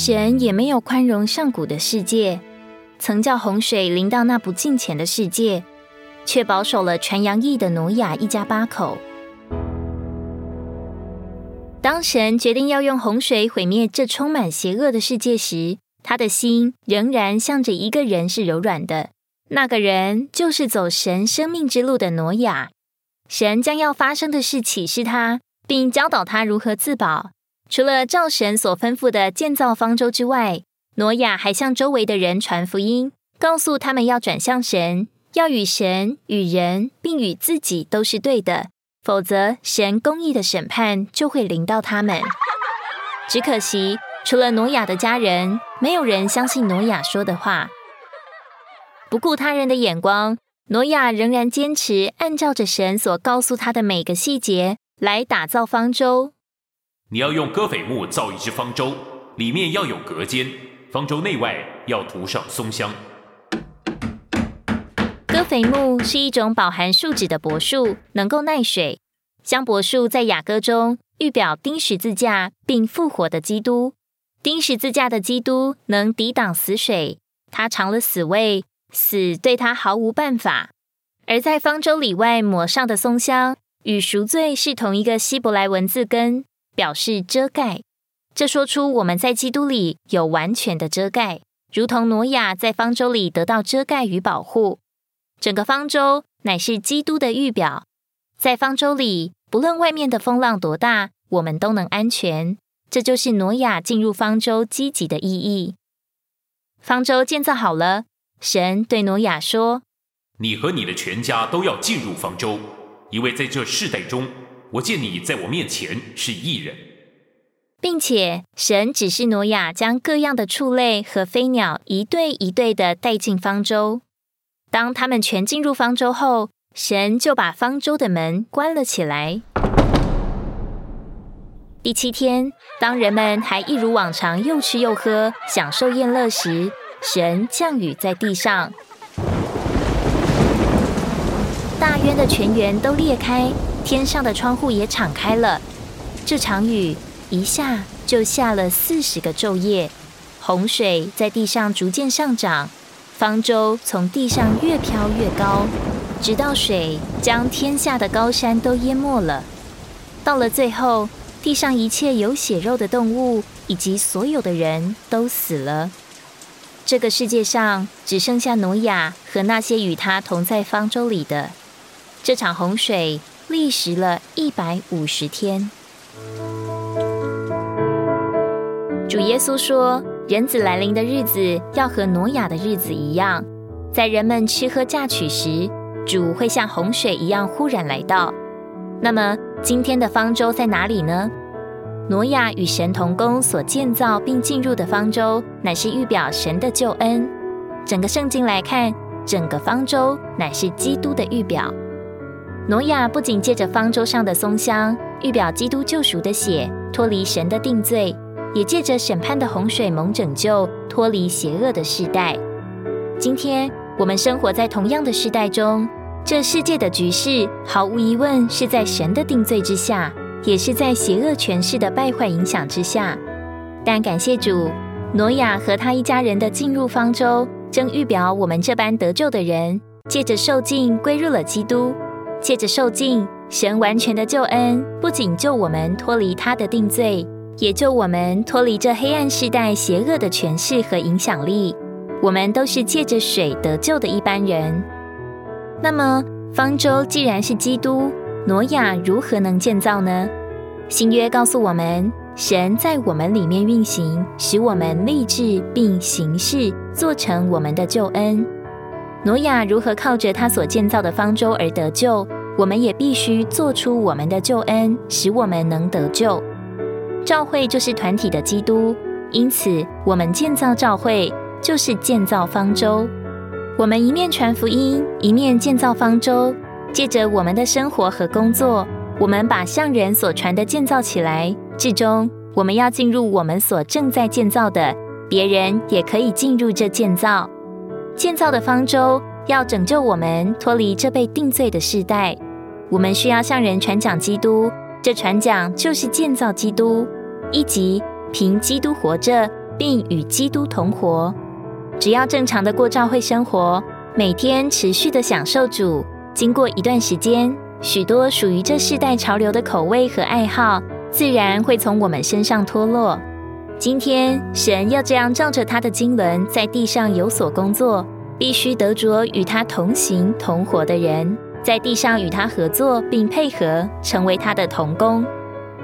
神也没有宽容上古的世界，曾叫洪水临到那不敬虔的世界，却保守了传扬义的挪亚一家八口。当神决定要用洪水毁灭这充满邪恶的世界时，他的心仍然向着一个人是柔软的，那个人就是走神生命之路的挪亚。神将要发生的事启示他，并教导他如何自保。除了照神所吩咐的建造方舟之外，挪亚还向周围的人传福音，告诉他们要转向神，要与神、与人，并与自己都是对的，否则神公义的审判就会临到他们。只可惜，除了挪亚的家人，没有人相信挪亚说的话。不顾他人的眼光，挪亚仍然坚持按照着神所告诉他的每个细节来打造方舟。你要用戈斐木造一只方舟，里面要有隔间，方舟内外要涂上松香。戈斐木是一种饱含树脂的柏树，能够耐水。香柏树在雅歌中预表钉十字架并复活的基督。钉十字架的基督能抵挡死水，他尝了死味，死对他毫无办法。而在方舟里外抹上的松香，与赎罪是同一个希伯来文字根。表示遮盖，这说出我们在基督里有完全的遮盖，如同挪亚在方舟里得到遮盖与保护。整个方舟乃是基督的预表，在方舟里，不论外面的风浪多大，我们都能安全。这就是挪亚进入方舟积极的意义。方舟建造好了，神对挪亚说：“你和你的全家都要进入方舟，因为在这世代中。”我见你在我面前是异人，并且神指示挪亚将各样的畜类和飞鸟一对一对的带进方舟。当他们全进入方舟后，神就把方舟的门关了起来。第七天，当人们还一如往常又吃又喝，享受宴乐时，神降雨在地上，大渊的泉源都裂开。天上的窗户也敞开了。这场雨一下就下了四十个昼夜，洪水在地上逐渐上涨，方舟从地上越飘越高，直到水将天下的高山都淹没了。到了最后，地上一切有血肉的动物以及所有的人都死了。这个世界上只剩下挪亚和那些与他同在方舟里的。这场洪水。历时了一百五十天。主耶稣说：“人子来临的日子要和挪亚的日子一样，在人们吃喝嫁娶时，主会像洪水一样忽然来到。”那么，今天的方舟在哪里呢？挪亚与神同工所建造并进入的方舟，乃是预表神的救恩。整个圣经来看，整个方舟乃是基督的预表。挪亚不仅借着方舟上的松香预表基督救赎的血脱离神的定罪，也借着审判的洪水蒙拯救脱离邪恶的世代。今天我们生活在同样的世代中，这世界的局势毫无疑问是在神的定罪之下，也是在邪恶权势的败坏影响之下。但感谢主，挪亚和他一家人的进入方舟，正预表我们这般得救的人，借着受尽归入了基督。借着受尽神完全的救恩，不仅救我们脱离他的定罪，也救我们脱离这黑暗世代邪恶的权势和影响力。我们都是借着水得救的一般人。那么，方舟既然是基督，挪亚如何能建造呢？新约告诉我们，神在我们里面运行，使我们立志并行事，做成我们的救恩。挪亚如何靠着他所建造的方舟而得救？我们也必须做出我们的救恩，使我们能得救。教会就是团体的基督，因此我们建造教会就是建造方舟。我们一面传福音，一面建造方舟。借着我们的生活和工作，我们把向人所传的建造起来。至终，我们要进入我们所正在建造的，别人也可以进入这建造。建造的方舟要拯救我们脱离这被定罪的时代，我们需要向人传讲基督。这传讲就是建造基督，以及凭基督活着，并与基督同活。只要正常的过教会生活，每天持续的享受主，经过一段时间，许多属于这世代潮流的口味和爱好，自然会从我们身上脱落。今天，神要这样照着他的经纶，在地上有所工作，必须得着与他同行同活的人，在地上与他合作并配合，成为他的同工。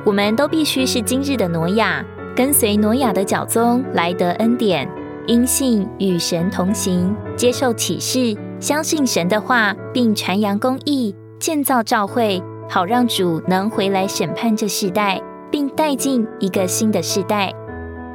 我们都必须是今日的挪亚，跟随挪亚的脚踪来得恩典。因信与神同行，接受启示，相信神的话，并传扬公义，建造教会，好让主能回来审判这世代，并带进一个新的世代。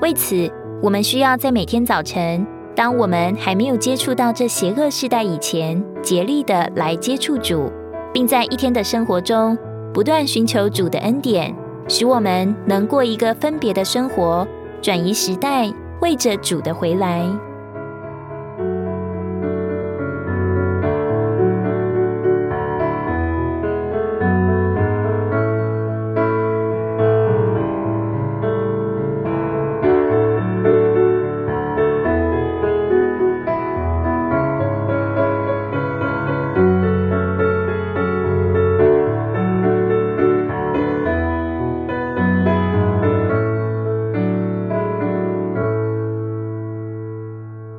为此，我们需要在每天早晨，当我们还没有接触到这邪恶世代以前，竭力的来接触主，并在一天的生活中不断寻求主的恩典，使我们能过一个分别的生活，转移时代。为着主的回来。